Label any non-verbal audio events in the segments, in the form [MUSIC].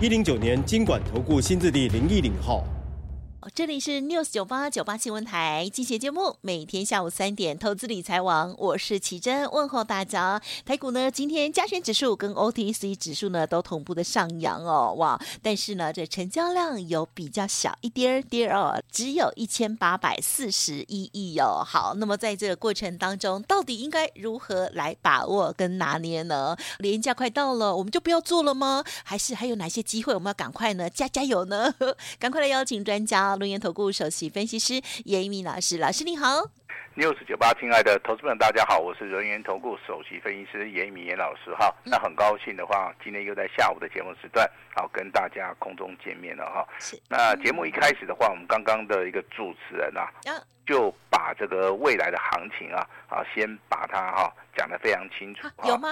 一零九年金管投顾新字第零一零号。这里是 News 九八九八新闻台，进行节目，每天下午三点，投资理财王，我是奇珍，问候大家。台股呢，今天加权指数跟 OTC 指数呢都同步的上扬哦，哇！但是呢，这成交量有比较小一点点哦，只有一千八百四十一亿哦。好，那么在这个过程当中，到底应该如何来把握跟拿捏呢？连假快到了，我们就不要做了吗？还是还有哪些机会，我们要赶快呢？加加油呢？[LAUGHS] 赶快来邀请专家。轮源投顾首席分析师严一鸣老师，老师你好，News 九八，亲爱的投资们，大家好，我是人源投顾首席分析师严一民严老师哈。那很高兴的话，今天又在下午的节目时段，好跟大家空中见面了哈。是。那节目一开始的话，我们刚刚的一个主持人啊，就把这个未来的行情啊，啊，先把它哈讲得非常清楚。有吗？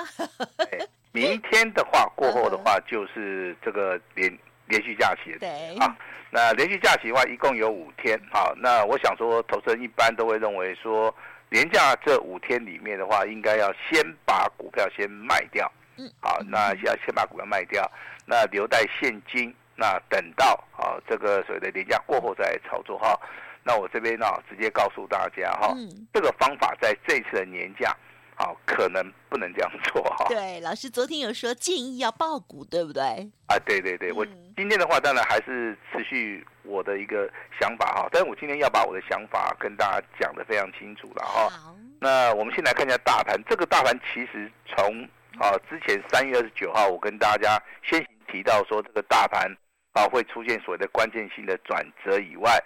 明天的话 [LAUGHS] 过后的话，就是这个连。连续假期，对啊，那连续假期的话，一共有五天啊。那我想说，投资人一般都会认为说，连假这五天里面的话，应该要先把股票先卖掉，嗯，好，那要先把股票卖掉，那留待现金，那等到啊这个所谓的连假过后再来操作哈。那我这边呢，直接告诉大家哈，这个方法在这次的年假。好，可能不能这样做哈。对，老师昨天有说建议要爆股，对不对？啊，对对对，我今天的话当然还是持续我的一个想法哈，但是我今天要把我的想法跟大家讲的非常清楚了哈。好，那我们先来看一下大盘，这个大盘其实从啊之前三月二十九号，我跟大家先提到说这个大盘啊会出现所谓的关键性的转折以外。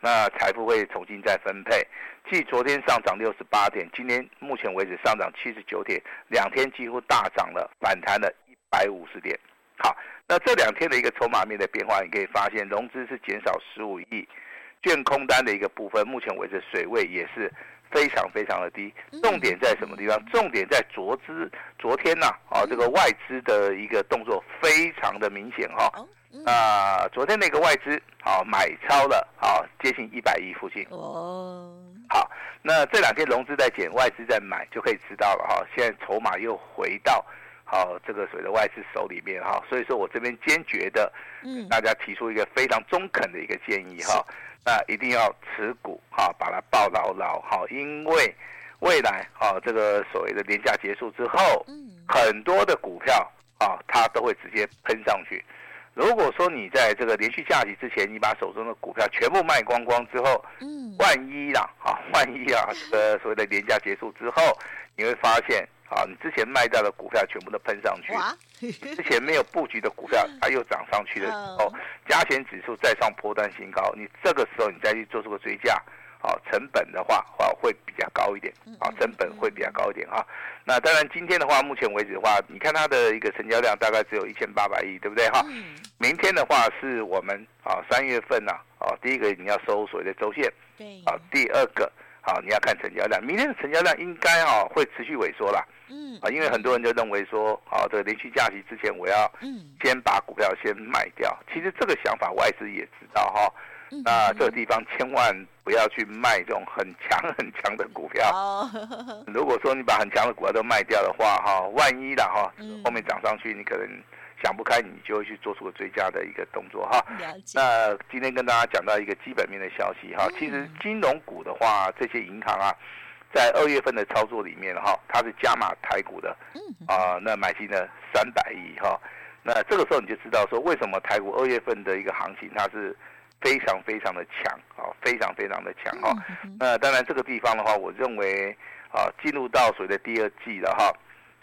那财富会重新再分配，继昨天上涨六十八点，今天目前为止上涨七十九点，两天几乎大涨了，反弹了一百五十点。好，那这两天的一个筹码面的变化，你可以发现融资是减少十五亿，券空单的一个部分，目前为止水位也是非常非常的低。重点在什么地方？重点在昨之昨天呐，啊，这个外资的一个动作非常的明显哈。啊、呃、昨天那个外资好、哦、买超了好、哦、接近一百亿附近哦，好，那这两天融资在减，外资在买，就可以知道了哈、哦。现在筹码又回到好、哦、这个所谓的外资手里面哈、哦，所以说我这边坚决的嗯大家提出一个非常中肯的一个建议哈、哦，那一定要持股哈、哦，把它抱牢牢哈，因为未来哈、哦、这个所谓的廉价结束之后，很多的股票啊、哦，它都会直接喷上去。如果说你在这个连续假期之前，你把手中的股票全部卖光光之后，嗯，万一啦，啊，万一啊，这个所谓的廉价结束之后，你会发现，啊，你之前卖掉的股票全部都喷上去，[LAUGHS] 之前没有布局的股票它又涨上去的时候，加权指数再上波段新高，你这个时候你再去做出个追加。好，成本的话，啊，会比较高一点，啊，成本会比较高一点哈。那当然，今天的话，目前为止的话，你看它的一个成交量大概只有一千八百亿，对不对哈？明天的话，是我们啊三月份呐，啊，第一个你要收所谓的周线，对，啊，第二个，好，你要看成交量，明天的成交量应该啊会持续萎缩啦，嗯，啊，因为很多人就认为说，啊，这个连续假期之前，我要先把股票先卖掉。其实这个想法外资也知道哈。那这个地方千万不要去卖这种很强很强的股票。如果说你把很强的股票都卖掉的话，哈，万一的哈，后面涨上去，你可能想不开，你就会去做出个追加的一个动作哈。那今天跟大家讲到一个基本面的消息哈，其实金融股的话，这些银行啊，在二月份的操作里面哈，它是加码台股的，啊，那买进了三百亿哈。那这个时候你就知道说，为什么台股二月份的一个行情它是。非常非常的强啊，非常非常的强哈。那当然这个地方的话，我认为啊，进入到所谓的第二季了哈，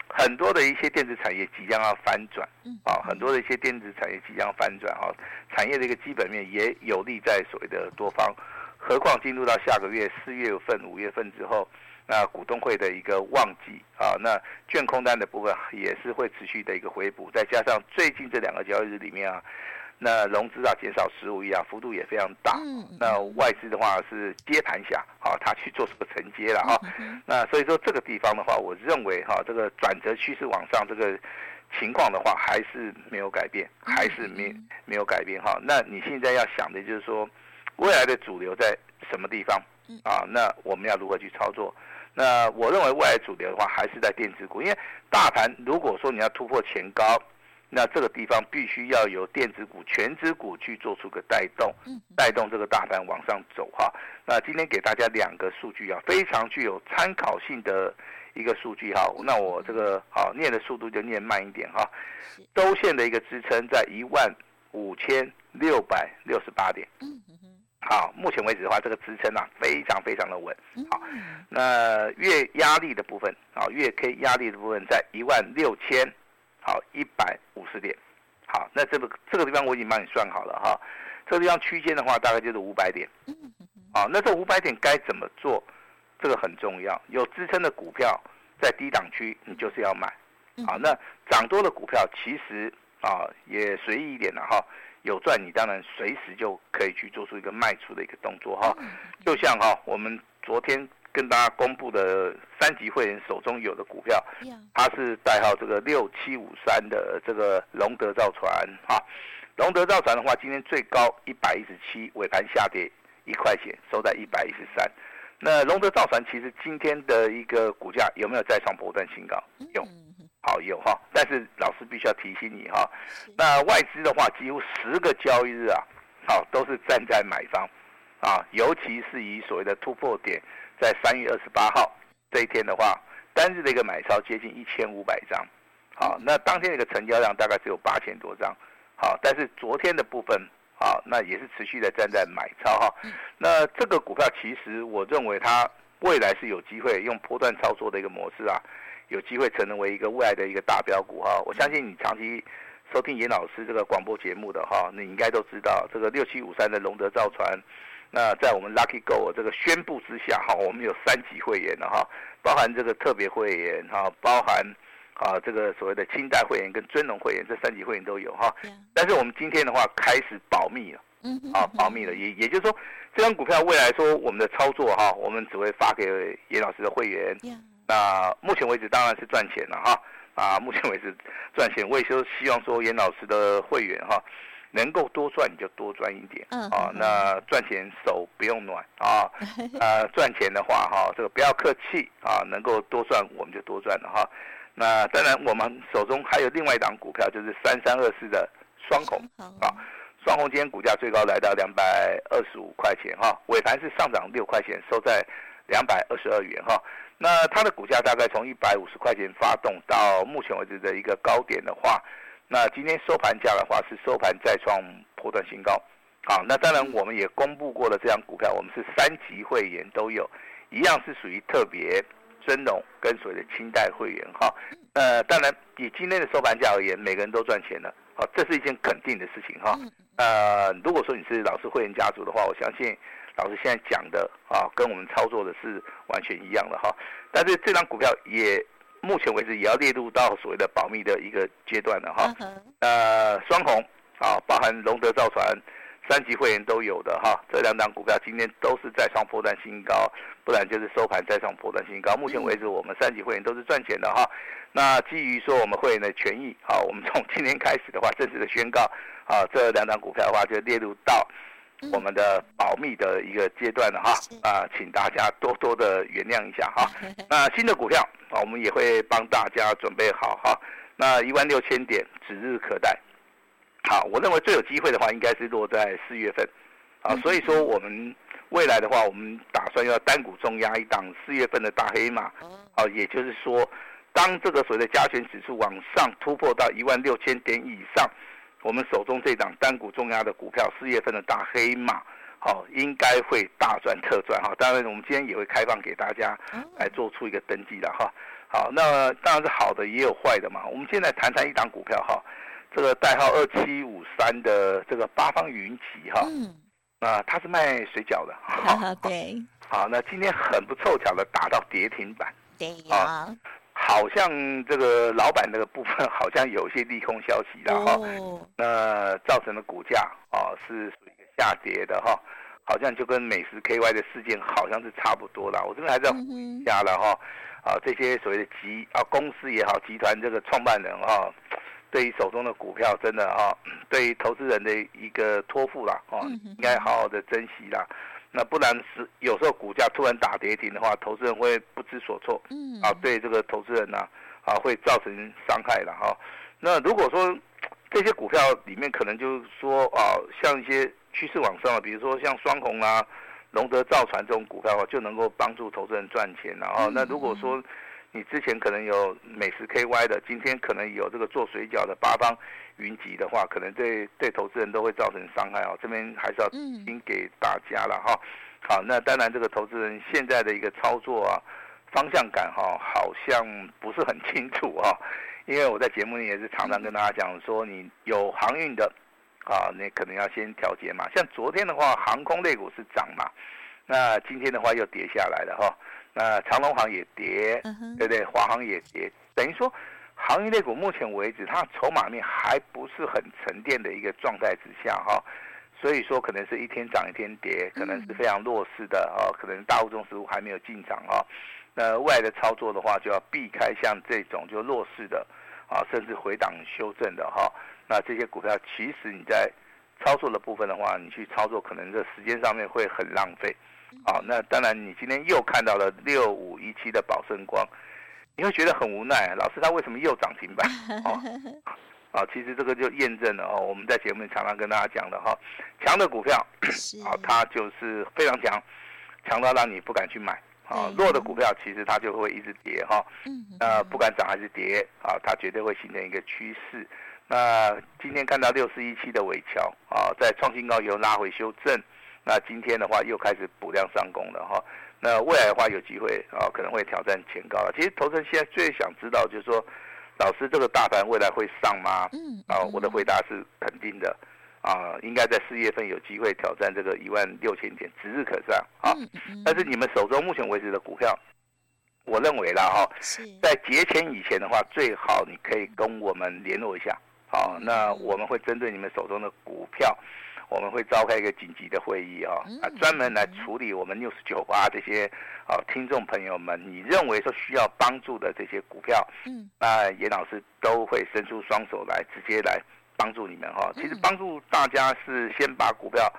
很多的一些电子产业即将要翻转啊，很多的一些电子产业即将翻转啊，产业的一个基本面也有利在所谓的多方。何况进入到下个月四月份、五月份之后，那股东会的一个旺季啊，那券空单的部分也是会持续的一个回补，再加上最近这两个交易日里面啊，那融资啊减少十五亿啊，幅度也非常大。那外资的话是接盘侠，好，他去做什么承接了哈。那所以说这个地方的话，我认为哈，这个转折趋势往上这个情况的话，还是没有改变，还是没没有改变哈。那你现在要想的就是说，未来的主流在什么地方啊？那我们要如何去操作？那我认为未来主流的话还是在电子股，因为大盘如果说你要突破前高，那这个地方必须要由电子股、全指股去做出个带动，带动这个大盘往上走哈。那今天给大家两个数据啊，非常具有参考性的一个数据哈。那我这个好念的速度就念慢一点哈。周线的一个支撑在一万五千六百六十八点。好，目前为止的话，这个支撑啊非常非常的稳。好，那月压力的部分啊，月 K 压力的部分在一万六千，好一百五十点。好，那这个这个地方我已经帮你算好了哈。这个地方区间的话，大概就是五百点。好，那这五百点该怎么做？这个很重要。有支撑的股票在低档区，你就是要买。好，那涨多的股票其实啊也随意一点了哈。有赚，你当然随时就可以去做出一个卖出的一个动作哈，就像哈，我们昨天跟大家公布的三级会员手中有的股票，它是代号这个六七五三的这个龙德造船哈，龙德造船的话，今天最高一百一十七，尾盘下跌一块钱，收在一百一十三。那龙德造船其实今天的一个股价有没有再创波段新高？有。好有哈，但是老师必须要提醒你哈，那外资的话，几乎十个交易日啊，好都是站在买方，啊，尤其是以所谓的突破点，在三月二十八号这一天的话，单日的一个买超接近一千五百张，好，那当天的一个成交量大概只有八千多张，好，但是昨天的部分，好，那也是持续的站在买超哈，那这个股票其实我认为它未来是有机会用波段操作的一个模式啊。有机会成为一个未来的一个大标股哈，我相信你长期收听严老师这个广播节目的哈，你应该都知道这个六七五三的龙德造船，那在我们 Lucky Go 这个宣布之下哈，我们有三级会员的哈，包含这个特别会员哈，包含啊这个所谓的清代会员跟尊荣会员这三级会员都有哈，但是我们今天的话开始保密了，啊保密了，也也就是说这张股票未来说我们的操作哈，我们只会发给严老师的会员。那目前为止当然是赚钱了哈，啊，目前为止赚钱，我也就希望说严老师的会员哈，能够多赚你就多赚一点，啊，那赚钱手不用暖啊，[LAUGHS] 呃，赚钱的话哈，这个不要客气啊，能够多赚我们就多赚了哈。那当然我们手中还有另外一档股票就是三三二四的双红啊，双红今天股价最高来到两百二十五块钱哈，尾盘是上涨六块钱，收在两百二十二元哈。那它的股价大概从一百五十块钱发动到目前为止的一个高点的话，那今天收盘价的话是收盘再创破断新高。好，那当然我们也公布过了，这张股票我们是三级会员都有，一样是属于特别尊荣跟所谓的清代会员哈。呃，当然以今天的收盘价而言，每个人都赚钱了，好，这是一件肯定的事情哈。呃，如果说你是老师会员家族的话，我相信。老师现在讲的啊，跟我们操作的是完全一样的哈。但是这张股票也目前为止也要列入到所谓的保密的一个阶段了哈。呃，双红啊，包含龙德造船三级会员都有的哈。这两档股票今天都是再创波段新高，不然就是收盘再创波段新高。目前为止，我们三级会员都是赚钱的哈。那基于说我们会员的权益啊，我们从今天开始的话，正式的宣告啊，这两档股票的话就列入到。我们的保密的一个阶段了哈，啊，请大家多多的原谅一下哈。[LAUGHS] 那新的股票啊，我们也会帮大家准备好哈。那一万六千点指日可待。好，我认为最有机会的话，应该是落在四月份。啊，所以说我们未来的话，我们打算要单股重压一档四月份的大黑马。啊，也就是说，当这个所谓的加权指数往上突破到一万六千点以上。我们手中这档单股重压的股票，四月份的大黑马，好，应该会大赚特赚哈。当然，我们今天也会开放给大家来做出一个登记的哈。好，那当然是好的，也有坏的嘛。我们现在谈谈一档股票哈，这个代号二七五三的这个八方云集哈。嗯。啊，它是卖水饺的。哈哈，[LAUGHS] 对。好，那今天很不凑巧的打到跌停板。对呀、啊。好像这个老板那个部分好像有些利空消息了哈，哦、那造成的股价啊是属于一个下跌的哈，好像就跟美食 KY 的事件好像是差不多了。我这边还是要补一下了哈，啊这些所谓的集啊公司也好，集团这个创办人哈，对于手中的股票真的哈，对于投资人的一个托付啦啊，应该好好的珍惜啦。那不然是有时候股价突然打跌停的话，投资人会不知所措，嗯，啊，对这个投资人呢，啊，会造成伤害了哈。那如果说这些股票里面可能就是说啊，像一些趋势往上，比如说像双红啊、龙德造船这种股票啊，就能够帮助投资人赚钱了啊。那如果说你之前可能有美食 KY 的，今天可能有这个做水饺的八方云集的话，可能对对投资人都会造成伤害哦。这边还是要听给大家了哈。好，那当然这个投资人现在的一个操作啊，方向感哈，好像不是很清楚哈。因为我在节目里也是常常跟大家讲说，你有航运的啊，你可能要先调节嘛。像昨天的话，航空类股是涨嘛，那今天的话又跌下来了哈。那长隆行也跌，对不对？华航也跌，等于说。航运类股目前为止，它筹码面还不是很沉淀的一个状态之下哈，所以说可能是一天涨一天跌，可能是非常弱势的啊，可能大物中食物还没有进场啊。那未来的操作的话，就要避开像这种就弱势的啊，甚至回档修正的哈。那这些股票其实你在操作的部分的话，你去操作可能这时间上面会很浪费啊。那当然，你今天又看到了六五一七的宝盛光。你会觉得很无奈，老师他为什么又涨停板？[LAUGHS] 哦，啊，其实这个就验证了哦，我们在节目里常常跟大家讲的哈，强的股票啊，它就是非常强，强到让你不敢去买啊。弱的股票其实它就会一直跌哈，那不管涨还是跌啊，它绝对会形成一个趋势。那今天看到六四一七的尾桥啊，在创新高以后拉回修正，那今天的话又开始补量上攻了哈。那未来的话有机会啊，可能会挑战前高了。其实投资人现在最想知道就是说，老师这个大盘未来会上吗？嗯，啊，我的回答是肯定的，啊，应该在四月份有机会挑战这个一万六千点，指日可上啊。但是你们手中目前为止的股票，我认为啦哈，在节前以前的话，最好你可以跟我们联络一下，好，那我们会针对你们手中的股票。我们会召开一个紧急的会议啊，啊，专门来处理我们 News 九八这些啊听众朋友们，你认为说需要帮助的这些股票，嗯，那严老师都会伸出双手来，直接来帮助你们哈。其实帮助大家是先把股票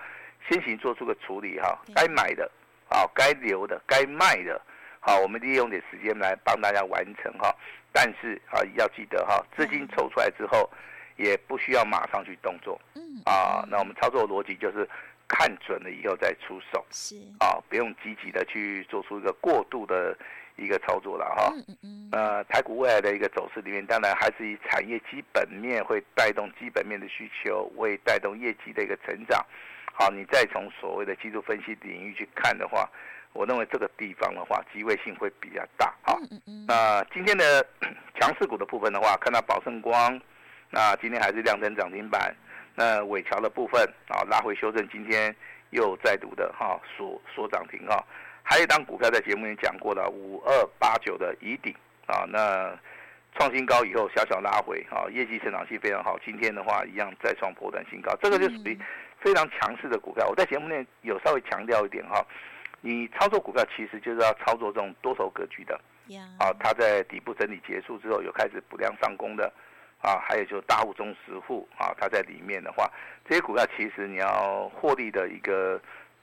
先行做出个处理哈，该买的啊，该留的，该卖的，好，我们利用点时间来帮大家完成哈。但是啊，要记得哈，资金筹出来之后。也不需要马上去动作，嗯啊，那我们操作的逻辑就是看准了以后再出手，是啊，不用积极的去做出一个过度的一个操作了哈。嗯嗯嗯。呃，台股未来的一个走势里面，当然还是以产业基本面会带动基本面的需求，会带动业绩的一个成长。好，你再从所谓的技术分析领域去看的话，我认为这个地方的话，机会性会比较大。好，嗯嗯。那今天的 [CLEARS THROAT] 强势股的部分的话，看到宝盛光。那今天还是亮灯涨停板，那尾桥的部分啊拉回修正，今天又再度的哈锁锁涨停哈，还有一档股票在节目里讲过了五二八九的乙鼎啊，那创新高以后小小拉回啊，业绩成长性非常好，今天的话一样再创波段新高，这个就属于非常强势的股票。我在节目里有稍微强调一点哈，你操作股票其实就是要操作这种多头格局的，啊，它在底部整理结束之后有开始补量上攻的。啊，还有就是大户中实户啊，它在里面的话，这些股票其实你要获利的一个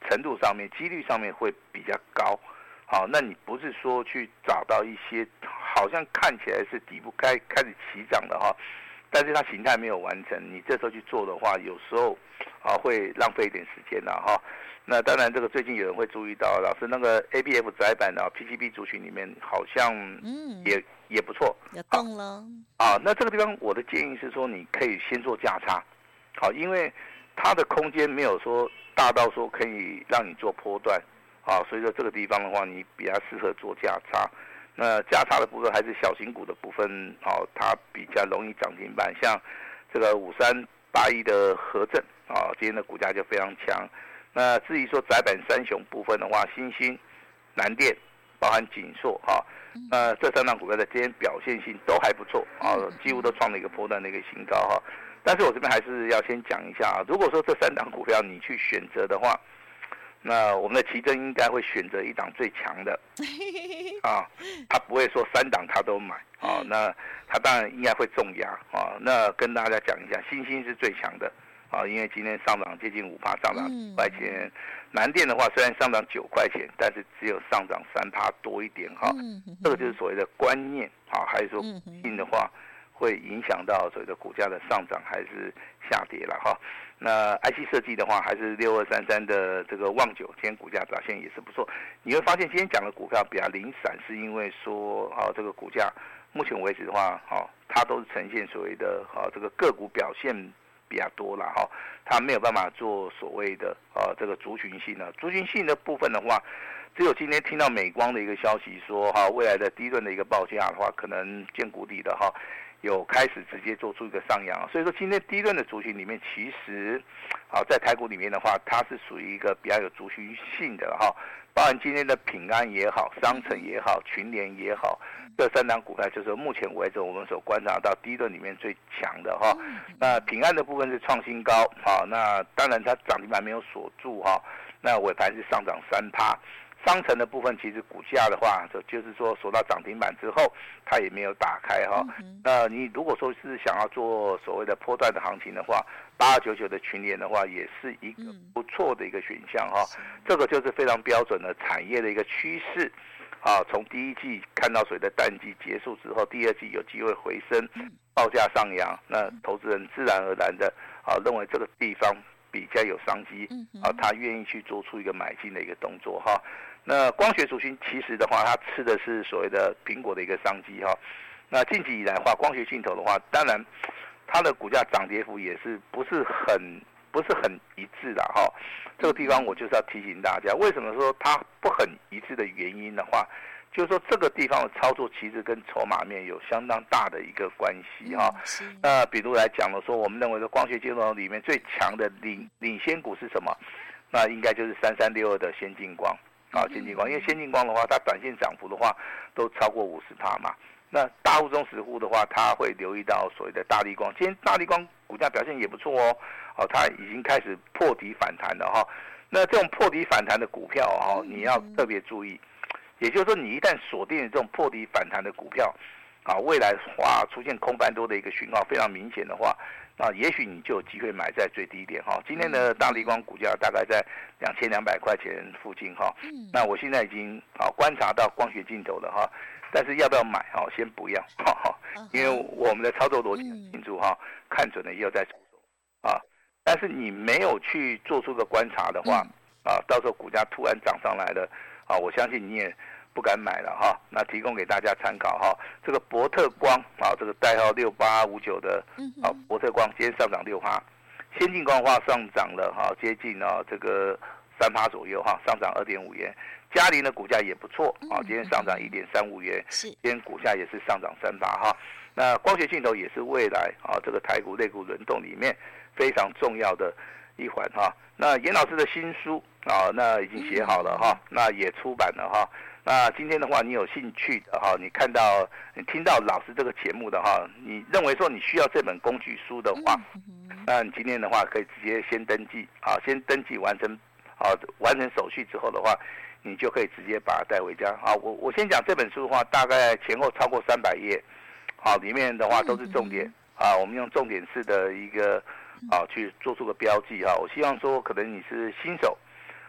程度上面，几率上面会比较高。好，那你不是说去找到一些好像看起来是底部开开始起涨的哈，但是它形态没有完成，你这时候去做的话，有时候啊会浪费一点时间的哈。那当然，这个最近有人会注意到，老师那个 A B F 窄板的 PCB 族群里面好像也、嗯、也不错，要动了啊。那这个地方我的建议是说，你可以先做价差，好，因为它的空间没有说大到说可以让你做波段，啊，所以说这个地方的话，你比较适合做价差。那价差的部分还是小型股的部分，好，它比较容易涨停板，像这个五三八一的和正啊，今天的股价就非常强。那至于说窄板三雄部分的话，新兴南电，包含景硕哈，那这三档股票在今天表现性都还不错啊，几乎都创了一个波段的一个新高哈。但是我这边还是要先讲一下啊，如果说这三档股票你去选择的话，那我们的奇珍应该会选择一档最强的 [LAUGHS] 啊，他不会说三档他都买啊，那他当然应该会重压啊。那跟大家讲一下，星星是最强的啊，因为今天上涨接近五趴，上涨五块钱。南电的话虽然上涨九块钱，但是只有上涨三趴多一点哈，这个就是所谓的观念啊，还是说性的话。会影响到所谓的股价的上涨还是下跌了哈。那 IC 设计的话，还是六二三三的这个旺九，今天股价表现也是不错。你会发现今天讲的股票比较零散，是因为说啊，这个股价目前为止的话，哈，它都是呈现所谓的啊这个个股表现比较多了哈，它没有办法做所谓的啊这个族群性的族群性的部分的话，只有今天听到美光的一个消息说哈，未来的第一轮的一个报价的话，可能见谷底的哈。有开始直接做出一个上扬，所以说今天第一轮的族群里面，其实，啊，在台股里面的话，它是属于一个比较有族群性的哈，包含今天的平安也好，商城也好，群联也好，这三档股票就是目前为止我们所观察到第一轮里面最强的哈。那平安的部分是创新高，好，那当然它涨停板没有锁住哈，那尾盘是上涨三趴。商城的部分，其实股价的话，就就是说锁到涨停板之后，它也没有打开哈。那你如果说是想要做所谓的波段的行情的话，八二九九的群联的话，也是一个不错的一个选项哈。这个就是非常标准的产业的一个趋势啊。从第一季看到所谓的淡季结束之后，第二季有机会回升，报价上扬，那投资人自然而然的啊认为这个地方比较有商机啊，他愿意去做出一个买进的一个动作哈。那光学族群其实的话，它吃的是所谓的苹果的一个商机哈。那近期以来的话，光学镜头的话，当然它的股价涨跌幅也是不是很不是很一致的哈。这个地方我就是要提醒大家，为什么说它不很一致的原因的话，就是说这个地方的操作其实跟筹码面有相当大的一个关系哈。那比如来讲了说，我们认为说光学镜头里面最强的领领先股是什么？那应该就是三三六二的先进光。啊，先进光，因为先进光的话，它短线涨幅的话都超过五十帕嘛。那大户中实户的话，他会留意到所谓的大力光。今天大力光股价表现也不错哦，哦，它已经开始破底反弹了哈。那这种破底反弹的股票哈，你要特别注意。也就是说，你一旦锁定了这种破底反弹的股票，啊，未来话出现空翻多的一个讯号非常明显的话。那，也许你就有机会买在最低点哈。今天的大力光股价大概在两千两百块钱附近哈。那我现在已经啊观察到光学镜头了哈，但是要不要买哈？先不要 [LAUGHS] 因为我们的操作逻辑很清楚哈，看准了以后再出手啊。但是你没有去做出个观察的话啊，到时候股价突然涨上来了啊，我相信你也。不敢买了哈，那提供给大家参考哈。这个博特光啊，这个代号六八五九的啊，博特光今天上涨六趴，先进光化上涨了哈，接近啊这个三趴左右哈，上涨二点五元。嘉凌的股价也不错啊，今天上涨一点三五元，今天股价也是上涨三八哈。那光学镜头也是未来啊这个台股类股轮动里面非常重要的一环哈。那严老师的新书啊，那已经写好了哈，那也出版了哈。那今天的话，你有兴趣的哈，你看到、你听到老师这个节目的哈，你认为说你需要这本工具书的话，那你今天的话可以直接先登记啊，先登记完成，啊，完成手续之后的话，你就可以直接把它带回家啊。我我先讲这本书的话，大概前后超过三百页，好，里面的话都是重点啊，我们用重点式的一个啊去做出个标记啊。我希望说，可能你是新手。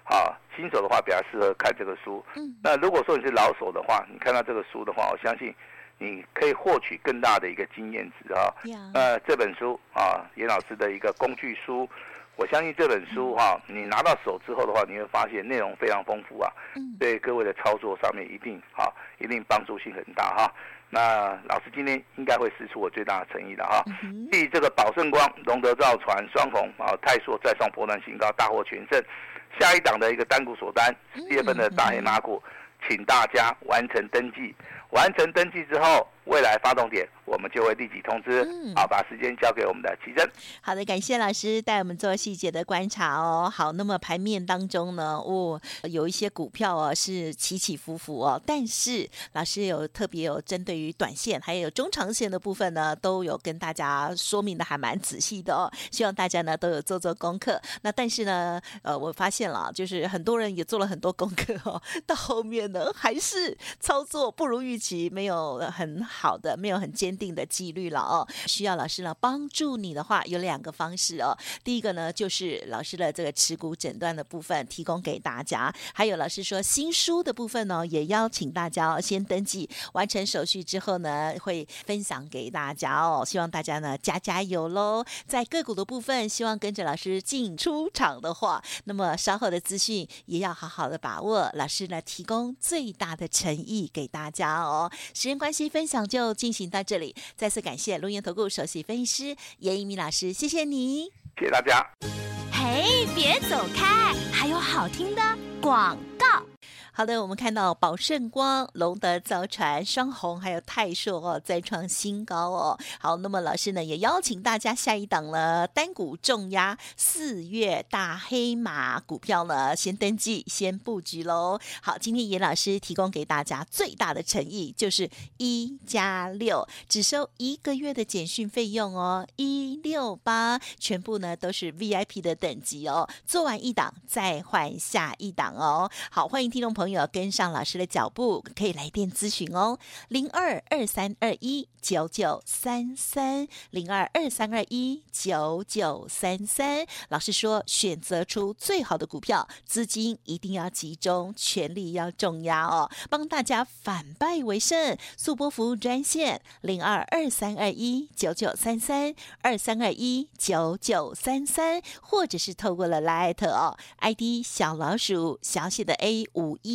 啊，新手的话比较适合看这个书。嗯，那如果说你是老手的话，你看到这个书的话，我相信你可以获取更大的一个经验值啊。呃，这本书啊，严老师的一个工具书，我相信这本书哈，你拿到手之后的话，你会发现内容非常丰富啊。嗯，对各位的操作上面一定啊，一定帮助性很大哈。那老师今天应该会释出我最大的诚意了哈。继这个宝盛光、龙德造船双红啊，泰硕再创波段新高，大获全胜。下一档的一个单股锁单，四月份的大黑马股，请大家完成登记。完成登记之后，未来发动点，我们就会立即通知。嗯、好，把时间交给我们的奇珍。好的，感谢老师带我们做细节的观察哦。好，那么盘面当中呢，哦，有一些股票哦是起起伏伏哦，但是老师有特别有针对于短线还有中长线的部分呢，都有跟大家说明的还蛮仔细的哦。希望大家呢都有做做功课。那但是呢，呃，我发现了，就是很多人也做了很多功课哦，[LAUGHS] 到后面呢还是操作不如预期，没有很好。的，没有很坚定的纪律了哦。需要老师呢帮助你的话，有两个方式哦。第一个呢，就是老师的这个持股诊断的部分提供给大家，还有老师说新书的部分呢，也邀请大家先登记，完成手续之后呢，会分享给大家哦。希望大家呢加加油喽。在个股的部分，希望跟着老师进出场的话，那么稍后的资讯也要好好的把握。老师呢提供最大的诚意给大家哦。时间关系，分享。就进行到这里，再次感谢龙岩投顾首席分析师严一鸣老师，谢谢你，谢谢大家。嘿，别走开，还有好听的广告。好的，我们看到宝盛光、龙德造船、双红还有泰硕哦，再创新高哦。好，那么老师呢也邀请大家下一档了，单股重压四月大黑马股票呢，先登记先布局喽。好，今天严老师提供给大家最大的诚意，就是一加六，只收一个月的简讯费用哦，一六八，全部呢都是 VIP 的等级哦。做完一档再换下一档哦。好，欢迎听众朋友。朋友跟上老师的脚步，可以来电咨询哦，零二二三二一九九三三，零二二三二一九九三三。老师说，选择出最好的股票，资金一定要集中，全力要重压哦，帮大家反败为胜。速播服务专线零二二三二一九九三三二三二一九九三三，或者是透过了 Line 哦，ID 小老鼠小写的 A 五一。